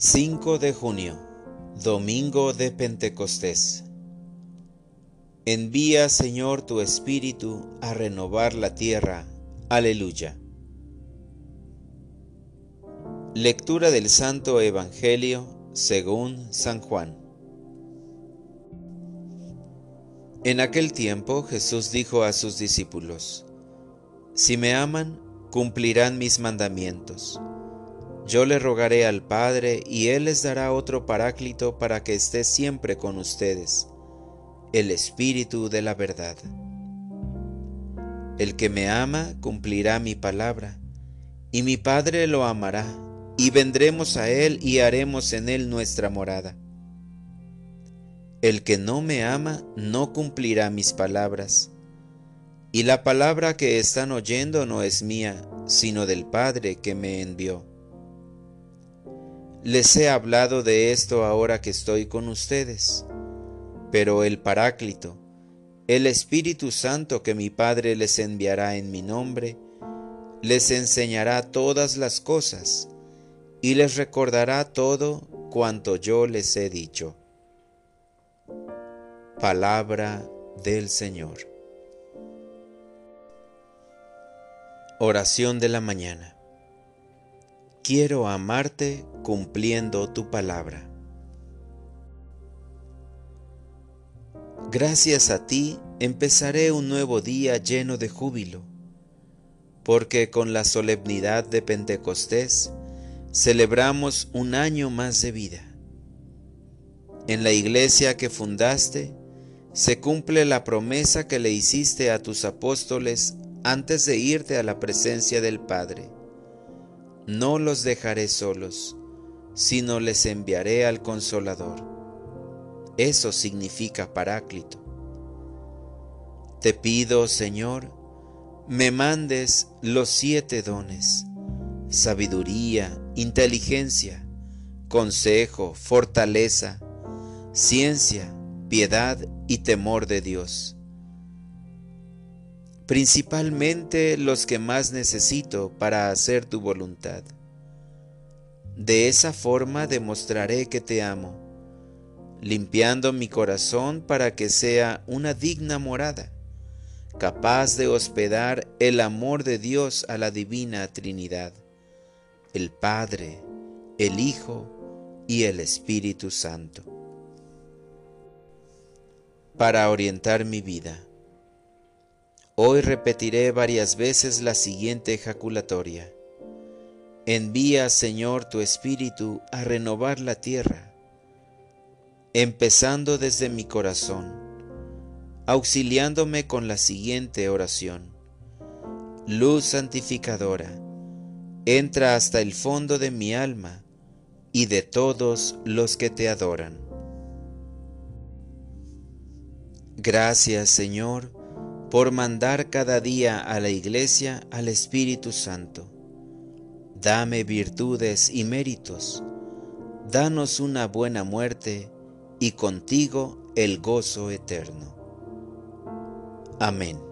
5 de junio, Domingo de Pentecostés. Envía, Señor, tu Espíritu a renovar la tierra. Aleluya. Lectura del Santo Evangelio según San Juan. En aquel tiempo Jesús dijo a sus discípulos, Si me aman, cumplirán mis mandamientos yo le rogaré al Padre y Él les dará otro paráclito para que esté siempre con ustedes, el Espíritu de la verdad. El que me ama cumplirá mi palabra, y mi Padre lo amará, y vendremos a Él y haremos en Él nuestra morada. El que no me ama no cumplirá mis palabras, y la palabra que están oyendo no es mía, sino del Padre que me envió. Les he hablado de esto ahora que estoy con ustedes, pero el Paráclito, el Espíritu Santo que mi Padre les enviará en mi nombre, les enseñará todas las cosas y les recordará todo cuanto yo les he dicho. Palabra del Señor. Oración de la mañana. Quiero amarte cumpliendo tu palabra. Gracias a ti empezaré un nuevo día lleno de júbilo, porque con la solemnidad de Pentecostés celebramos un año más de vida. En la iglesia que fundaste se cumple la promesa que le hiciste a tus apóstoles antes de irte a la presencia del Padre no los dejaré solos, sino les enviaré al consolador. Eso significa paráclito. Te pido, Señor, me mandes los siete dones, sabiduría, inteligencia, consejo, fortaleza, ciencia, piedad y temor de Dios principalmente los que más necesito para hacer tu voluntad. De esa forma demostraré que te amo, limpiando mi corazón para que sea una digna morada, capaz de hospedar el amor de Dios a la divina Trinidad, el Padre, el Hijo y el Espíritu Santo. Para orientar mi vida Hoy repetiré varias veces la siguiente ejaculatoria. Envía, Señor, tu Espíritu a renovar la tierra, empezando desde mi corazón, auxiliándome con la siguiente oración. Luz santificadora, entra hasta el fondo de mi alma y de todos los que te adoran. Gracias, Señor, por mandar cada día a la iglesia al Espíritu Santo. Dame virtudes y méritos, danos una buena muerte y contigo el gozo eterno. Amén.